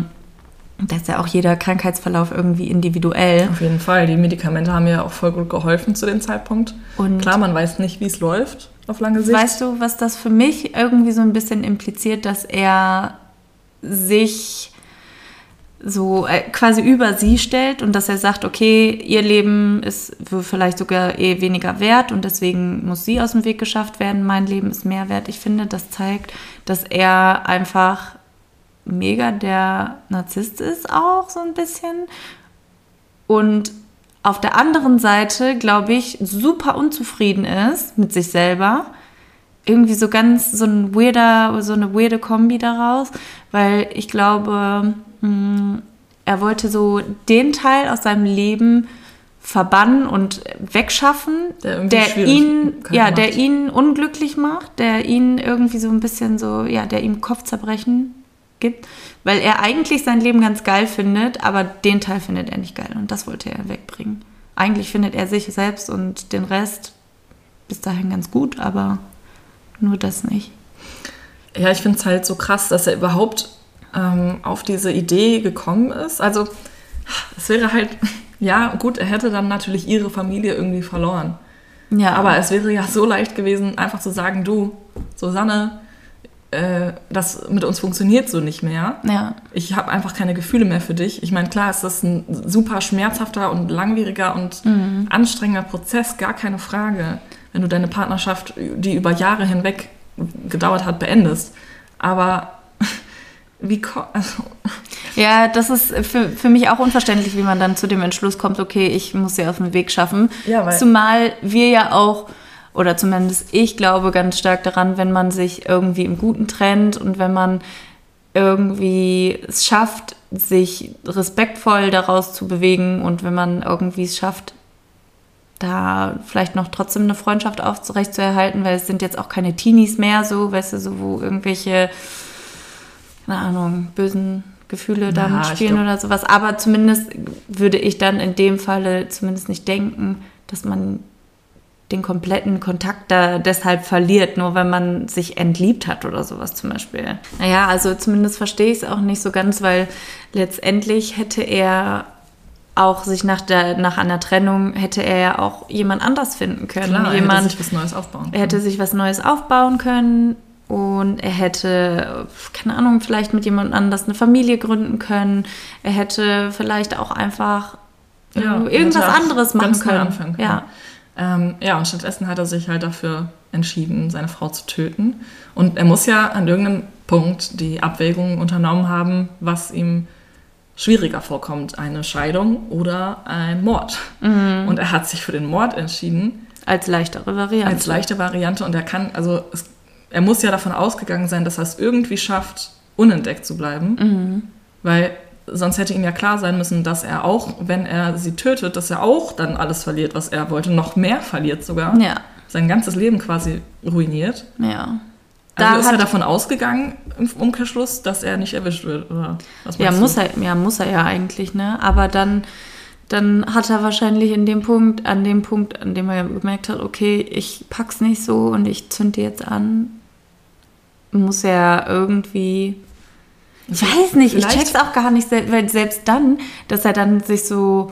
S4: Da ist ja auch jeder Krankheitsverlauf irgendwie individuell.
S1: Auf jeden Fall. Die Medikamente haben mir auch voll gut geholfen zu dem Zeitpunkt.
S4: Und-
S1: Klar, man weiß nicht, wie es läuft auf lange Sicht.
S4: Weißt du, was das für mich irgendwie so ein bisschen impliziert, dass er sich so äh, quasi über sie stellt und dass er sagt, okay, ihr Leben ist vielleicht sogar eh weniger wert und deswegen muss sie aus dem Weg geschafft werden, mein Leben ist mehr wert. Ich finde, das zeigt, dass er einfach mega der Narzisst ist auch so ein bisschen und auf der anderen Seite, glaube ich, super unzufrieden ist mit sich selber. Irgendwie so ganz so ein weirder, so eine weirde Kombi daraus, weil ich glaube, mh, er wollte so den Teil aus seinem Leben verbannen und wegschaffen,
S1: Der
S4: der ihn, ja,
S1: macht.
S4: der ihn unglücklich macht, der ihn irgendwie so ein bisschen so, ja, der ihm Kopfzerbrechen gibt, weil er eigentlich sein Leben ganz geil findet, aber den Teil findet er nicht geil und das wollte er wegbringen. Eigentlich findet er sich selbst und den Rest bis dahin ganz gut, aber nur das nicht.
S1: Ja, ich finde es halt so krass, dass er überhaupt ähm, auf diese Idee gekommen ist. Also, es wäre halt, <laughs> ja, gut, er hätte dann natürlich ihre Familie irgendwie verloren.
S4: Ja,
S1: Aber es wäre ja so leicht gewesen, einfach zu sagen, du, Susanne, äh, das mit uns funktioniert so nicht mehr.
S4: ja,
S1: Ich habe einfach keine Gefühle mehr für dich. Ich meine, klar ist das ein super schmerzhafter und langwieriger und anstrengender Prozess, gar keine Frage, wenn du deine Partnerschaft, die über Jahre hinweg gedauert hat, beendest. Aber <laughs> wie also,
S4: Ja, das ist für, für mich auch unverständlich, wie man dann zu dem Entschluss kommt, okay, ich muss sie auf den Weg schaffen.
S1: Ja,
S4: Zumal wir ja auch, oder zumindest ich glaube ganz stark daran, wenn man sich irgendwie im Guten trennt und wenn man irgendwie es schafft, sich respektvoll daraus zu bewegen und wenn man irgendwie es schafft, da vielleicht noch trotzdem eine Freundschaft aufrechtzuerhalten, weil es sind jetzt auch keine Teenies mehr so, weißt du, so wo irgendwelche keine Ahnung, bösen Gefühle da
S1: Ja, glaub-
S4: oder sowas. Aber zumindest würde ich dann in dem Falle zumindest nicht denken, dass man den kompletten Kontakt da deshalb verliert, nur wenn man sich entliebt hat oder sowas zum Beispiel. Naja, also zumindest verstehe ich es auch nicht so ganz, weil letztendlich hätte er auch sich nach, der, nach einer Trennung, hätte er ja auch jemand anders finden können.
S1: Klar, er
S4: jemand,
S1: hätte sich was Neues aufbauen
S4: er hätte sich was Neues aufbauen können und er hätte, keine Ahnung, vielleicht mit jemand anders eine Familie gründen können. Er hätte vielleicht auch einfach
S1: Ja,
S4: irgendwas anderes machen können.
S1: können.
S4: Ja.
S1: Ähm, ja, und stattdessen hat er sich halt dafür entschieden, seine Frau zu töten. Und er muss ja an irgendeinem Punkt die Abwägung unternommen haben, was ihm schwieriger vorkommt, eine Scheidung oder ein Mord.
S4: Mhm.
S1: Und er hat sich für den Mord entschieden,
S4: Als leichtere Variante.
S1: als leichte Variante. Und er kann, also es, er muss ja davon ausgegangen sein, dass er es irgendwie schafft, unentdeckt zu bleiben.
S4: Mhm.
S1: Weil sonst hätte ihm ja klar sein müssen, dass er auch, wenn er sie tötet, dass er auch dann alles verliert, was er wollte, noch mehr verliert sogar.
S4: Ja,
S1: Sein ganzes Leben quasi ruiniert.
S4: ja.
S1: Also
S4: Da
S1: ist er davon ausgegangen, im Umkehrschluss, dass er nicht erwischt wird, oder was
S4: Ja, muss
S1: du?
S4: er, ja, muss er ja eigentlich, ne? Aber dann, dann hat er wahrscheinlich in dem Punkt, an dem Punkt, an dem er gemerkt hat, okay, ich pack's nicht so und ich zünd die jetzt an, muss er irgendwie. Ich weiß nicht, ich check's auch gar nicht, weil selbst dann, dass er dann sich so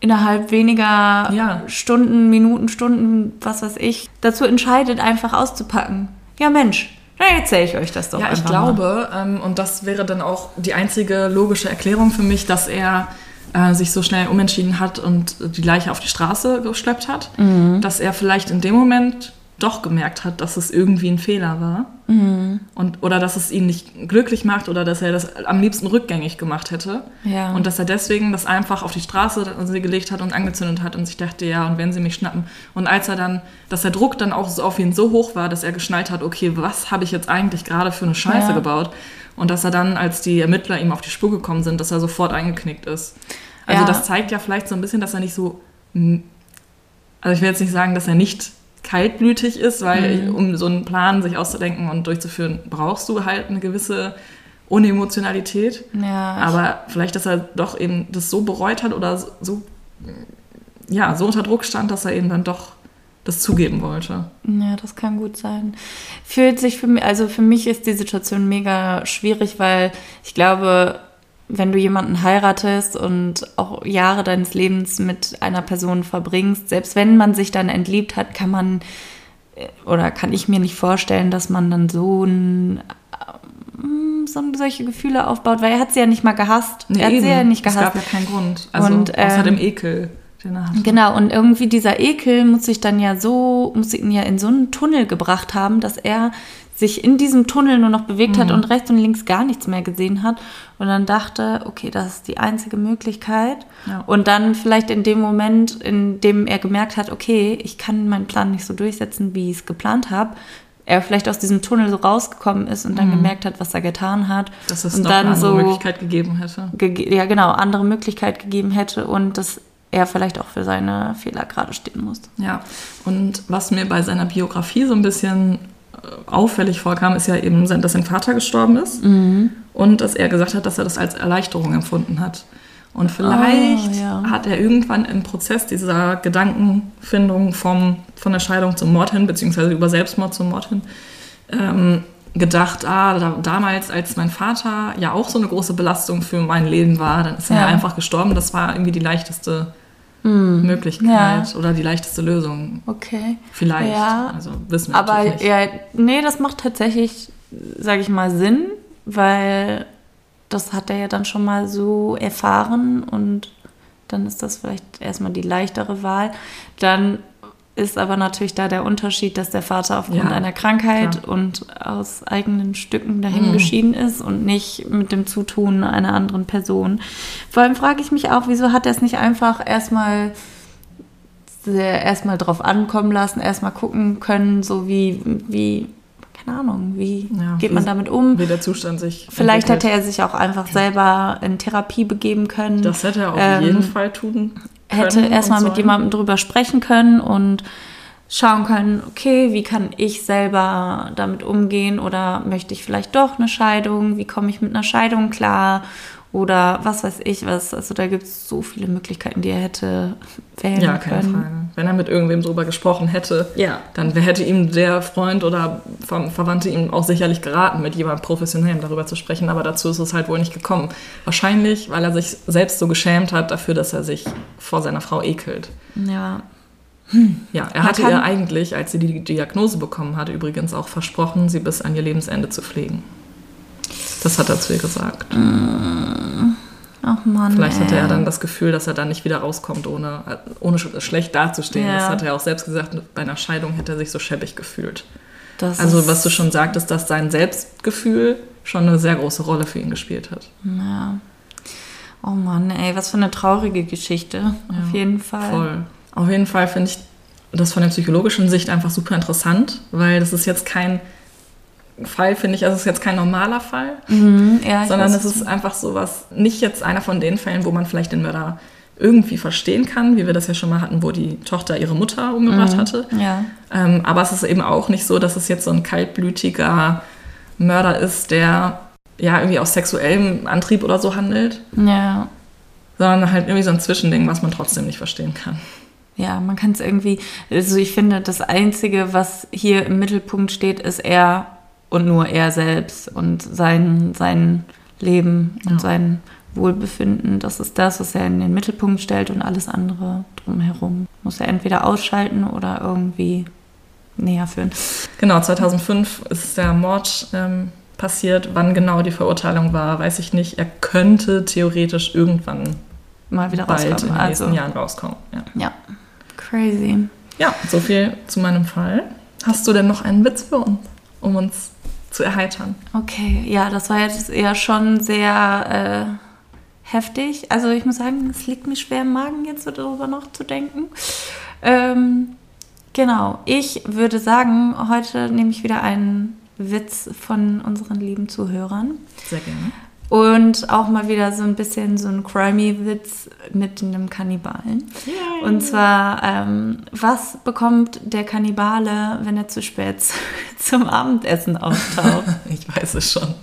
S4: innerhalb weniger
S1: Ja.
S4: Stunden, Minuten, Stunden, was weiß ich, dazu entscheidet, einfach auszupacken. Ja, Mensch, dann erzähle ich euch das doch
S1: Ja, ich glaube, ähm, und das wäre dann auch die einzige logische Erklärung für mich, dass er äh, sich so schnell umentschieden hat und die Leiche auf die Straße geschleppt hat,
S4: Mhm.
S1: dass er vielleicht in dem Moment doch gemerkt hat, dass es irgendwie ein Fehler war.
S4: Mhm.
S1: Und, oder dass es ihn nicht glücklich macht oder dass er das am liebsten rückgängig gemacht hätte.
S4: Ja.
S1: Und dass er deswegen das einfach auf die Straße gelegt hat und angezündet hat und sich dachte, ja, und wenn sie mich schnappen. Und als er dann, dass der Druck dann auch so auf ihn so hoch war, dass er geschnallt hat, okay, was habe ich jetzt eigentlich gerade für eine Scheiße
S4: Ja.
S1: gebaut? Und dass er dann, als die Ermittler ihm auf die Spur gekommen sind, dass er sofort eingeknickt ist. Also
S4: Ja.
S1: das zeigt ja vielleicht so ein bisschen, dass er nicht so, also ich will jetzt nicht sagen, dass er nicht kaltblütig ist, weil um so einen Plan sich auszudenken und durchzuführen, brauchst du halt eine gewisse Unemotionalität.
S4: Ja,
S1: Aber vielleicht, dass er doch eben das so bereut hat oder so, ja, so unter Druck stand, dass er eben dann doch das zugeben wollte.
S4: Ja, das kann gut sein. Fühlt sich für mich, also für mich ist die Situation mega schwierig, weil ich glaube, wenn du jemanden heiratest und auch Jahre deines Lebens mit einer Person verbringst, selbst wenn man sich dann entliebt hat, kann man äh, oder kann ich mir nicht vorstellen, dass man dann so ein ähm, so solche Gefühle aufbaut, weil er hat sie ja nicht mal gehasst. er hat sie ja nicht
S1: Es
S4: gehasst.
S1: gab ja keinen Grund. Also
S4: Und,
S1: außer
S4: ähm,
S1: dem Ekel, den er hatte.
S4: Genau, und irgendwie dieser Ekel muss sich dann ja so, muss ihn ja in so einen Tunnel gebracht haben, dass er sich in diesem Tunnel nur noch bewegt
S1: Mhm.
S4: hat und rechts und links gar nichts mehr gesehen hat und dann dachte, okay, das ist die einzige Möglichkeit.
S1: Ja.
S4: Und dann vielleicht in dem Moment, in dem er gemerkt hat, okay, ich kann meinen Plan nicht so durchsetzen, wie ich es geplant habe, er vielleicht aus diesem Tunnel so rausgekommen ist und dann gemerkt hat, was er getan hat.
S1: Mhm. Dass es
S4: und
S1: noch eine andere Möglichkeit gegeben hätte.
S4: gege- ja genau, andere Möglichkeit gegeben hätte und dass er vielleicht auch für seine Fehler gerade stehen muss.
S1: Ja, und was mir bei seiner Biografie so ein bisschen auffällig vorkam, ist ja eben, dass sein Vater gestorben ist
S4: Mhm.
S1: und dass er gesagt hat, dass er das als Erleichterung empfunden hat. Und vielleicht
S4: ja.
S1: hat er irgendwann im Prozess dieser Gedankenfindung vom, von der Scheidung zum Mord hin, beziehungsweise über Selbstmord zum Mord hin, ähm, gedacht, ah, da, damals, als mein Vater ja auch so eine große Belastung für mein Leben war, dann ist er
S4: Ja.
S1: einfach gestorben. Das war irgendwie die leichteste Möglichkeit oder die leichteste Lösung.
S4: Okay.
S1: Vielleicht.
S4: Ja.
S1: Also wissen wir
S4: Aber
S1: nicht.
S4: ja, nee, das macht tatsächlich, sage ich mal, Sinn, weil das hat er ja dann schon mal so erfahren und dann ist das vielleicht erstmal die leichtere Wahl. Dann ist aber natürlich da der Unterschied, dass der Vater aufgrund
S1: Ja,
S4: einer Krankheit
S1: klar.
S4: und aus eigenen Stücken dahin
S1: Mhm.
S4: geschieden ist und nicht mit dem Zutun einer anderen Person. Vor allem frage ich mich auch, wieso hat er es nicht einfach erstmal erstmal drauf ankommen lassen, erstmal gucken können, so wie, wie, keine Ahnung, wie
S1: Ja,
S4: geht
S1: wie-
S4: man damit um?
S1: Wie der Zustand sich.
S4: Vielleicht
S1: entwickelt.
S4: hätte er sich auch einfach selber in Therapie begeben können.
S1: Das hätte er auf
S4: ähm,
S1: jeden Fall tun können.
S4: Hätte erstmal mit jemandem drüber sprechen können und schauen können, okay, wie kann ich selber damit umgehen oder möchte ich vielleicht doch eine Scheidung? Wie komme ich mit einer Scheidung klar? Oder was weiß ich was. Also da gibt es so viele Möglichkeiten, die er hätte wählen
S1: Ja, keine
S4: können.
S1: Frage. Wenn er mit irgendwem drüber gesprochen hätte,
S4: Ja.
S1: dann hätte ihm der Freund oder Ver Verwandte ihm auch sicherlich geraten, mit jemandem Professionellem darüber zu sprechen. Aber dazu ist es halt wohl nicht gekommen. Wahrscheinlich, weil er sich selbst so geschämt hat dafür, dass er sich vor seiner Frau ekelt.
S4: Ja.
S1: Ja, er
S4: Man
S1: hatte ihr eigentlich, als sie die Diagnose bekommen hatte, übrigens auch versprochen, sie bis an ihr Lebensende zu pflegen. Das hat er zu ihr gesagt.
S4: Ach Mann.
S1: Vielleicht hatte er dann das Gefühl, dass er dann nicht wieder rauskommt, ohne, ohne sch- schlecht dazustehen.
S4: Ja.
S1: Das hat er auch selbst gesagt, bei einer Scheidung hätte er sich so schäbig gefühlt.
S4: Das
S1: Also was du schon sagtest, dass sein Selbstgefühl schon eine sehr große Rolle für ihn gespielt hat.
S4: Ja. Oh Mann, ey, was für eine traurige Geschichte. Auf jeden Fall.
S1: Voll. Auf jeden Fall finde ich das von der psychologischen Sicht einfach super interessant, weil das ist jetzt kein Fall, finde ich, also es ist jetzt kein normaler Fall,
S4: Mhm, ja,
S1: sondern es ist einfach sowas, nicht jetzt einer von den Fällen, wo man vielleicht den Mörder irgendwie verstehen kann, wie wir das ja schon mal hatten, wo die Tochter ihre Mutter umgebracht hatte.
S4: Ja.
S1: Ähm, aber es ist eben auch nicht so, dass es jetzt so ein kaltblütiger Mörder ist, der ja irgendwie aus sexuellem Antrieb oder so handelt,
S4: Ja.
S1: sondern halt irgendwie so ein Zwischending, was man trotzdem nicht verstehen kann.
S4: Ja, man kann es irgendwie, also ich finde, das Einzige, was hier im Mittelpunkt steht, ist er und nur er selbst und sein, sein Leben und
S1: Ja.
S4: sein Wohlbefinden. Das ist das, was er in den Mittelpunkt stellt und alles andere drumherum muss er entweder ausschalten oder irgendwie näher führen.
S1: Genau, 2005 ist der Mord ähm, passiert. Wann genau die Verurteilung war, weiß ich nicht. Er könnte theoretisch irgendwann
S4: Mal wieder
S1: bald in
S4: rauskommen.
S1: den nächsten
S4: Also,
S1: Jahren rauskommen. Ja.
S4: ja, crazy.
S1: ja, so viel zu meinem Fall. Hast du denn noch einen Witz für uns, um uns zu erheitern?
S4: Okay, ja, das war jetzt eher schon sehr äh, heftig. Also ich muss sagen, es liegt mir schwer im Magen, jetzt so darüber noch zu denken. Ähm, genau, ich würde sagen, heute nehme ich wieder einen Witz von unseren lieben Zuhörern.
S1: Sehr gerne.
S4: Und auch mal wieder so ein bisschen so ein crimey-Witz mit einem Kannibalen. Und zwar, ähm, was bekommt der Kannibale, wenn er zu spät <laughs> zum Abendessen auftaucht? <laughs>
S1: Ich weiß es schon.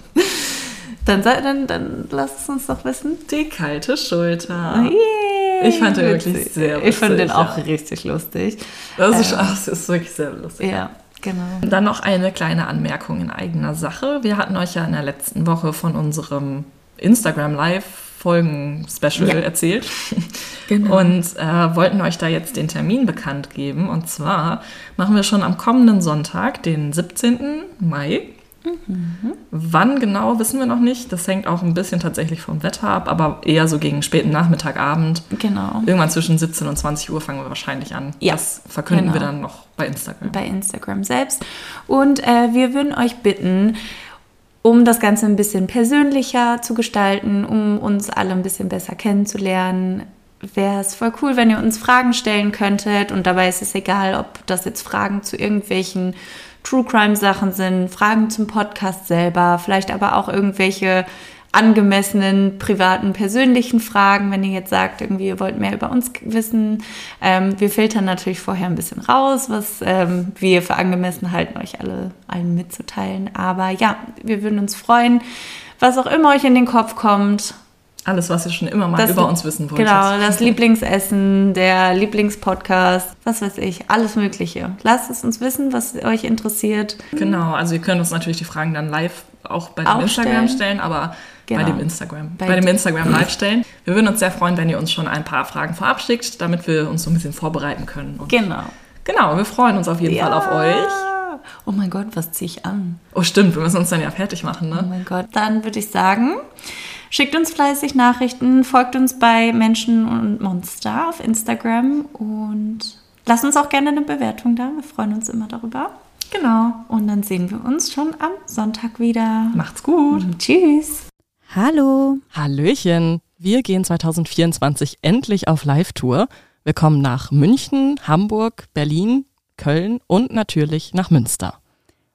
S4: Dann, dann, dann lass es uns doch wissen.
S1: Die kalte Schulter.
S4: Yay,
S1: Ich fand den wirklich sehr
S4: Ich fand den auch
S1: ja.
S4: richtig lustig.
S1: Das ist,
S4: Ähm,
S1: ach, das ist wirklich sehr lustig.
S4: Ja, genau.
S1: Dann noch eine kleine Anmerkung in eigener Sache. Wir hatten euch ja in der letzten Woche von unserem Instagram Live Folgen Special
S4: Ja.
S1: erzählt <laughs>
S4: Genau.
S1: und äh, wollten euch da jetzt den Termin bekannt geben. Und zwar machen wir schon am kommenden Sonntag, den 17. Mai. Wann genau, wissen wir noch nicht. Das hängt auch ein bisschen tatsächlich vom Wetter ab, aber eher so gegen späten Nachmittag, Abend.
S4: Genau.
S1: Irgendwann zwischen 17 und 20 Uhr fangen wir wahrscheinlich an.
S4: Ja,
S1: Das verkünden wir
S4: genau.
S1: dann noch bei Instagram.
S4: bei Instagram selbst. Und äh, wir würden euch bitten, um das Ganze ein bisschen persönlicher zu gestalten, um uns alle ein bisschen besser kennenzulernen, wäre es voll cool, wenn ihr uns Fragen stellen könntet. Und dabei ist es egal, ob das jetzt Fragen zu irgendwelchen True Crime Sachen sind, Fragen zum Podcast selber, vielleicht aber auch irgendwelche angemessenen, privaten, persönlichen Fragen, wenn ihr jetzt sagt, irgendwie ihr wollt mehr über uns wissen. Ähm, wir filtern natürlich vorher ein bisschen raus, was ähm, wir für angemessen halten, euch alle allen mitzuteilen. Aber ja, wir würden uns freuen, was auch immer euch in den Kopf kommt.
S1: Alles, was ihr schon immer mal
S4: Das-
S1: über uns wissen wolltet.
S4: Genau, das Lieblingsessen, der Lieblingspodcast, was weiß ich, alles Mögliche. Lasst es uns wissen, was euch interessiert.
S1: Genau, also ihr könnt uns natürlich die Fragen dann live auch bei dem
S4: Auch
S1: Instagram
S4: stellen.
S1: stellen, aber
S4: Genau.
S1: bei dem Instagram,
S4: Bei
S1: bei, dem Instagram live stellen. Wir würden uns sehr freuen, wenn ihr uns schon ein paar Fragen vorab schickt, damit wir uns so ein bisschen vorbereiten können. Und
S4: Genau.
S1: genau, wir freuen uns auf jeden Fall auf euch.
S4: Oh mein Gott, was ziehe ich an?
S1: Oh stimmt, wir müssen uns dann ja fertig machen,
S4: Oh
S1: ne?
S4: mein Gott. Dann würde ich sagen, schickt uns fleißig Nachrichten, folgt uns bei Menschen und Monster auf Instagram und lasst uns auch gerne eine Bewertung da. Wir freuen uns immer darüber.
S1: Genau.
S4: Und dann sehen wir uns schon am Sonntag wieder.
S1: Macht's gut.
S4: Tschüss.
S3: Hallo.
S5: Hallöchen! Wir gehen 2024 endlich auf Live-Tour. Wir kommen nach München, Hamburg, Berlin, Köln und natürlich nach Münster.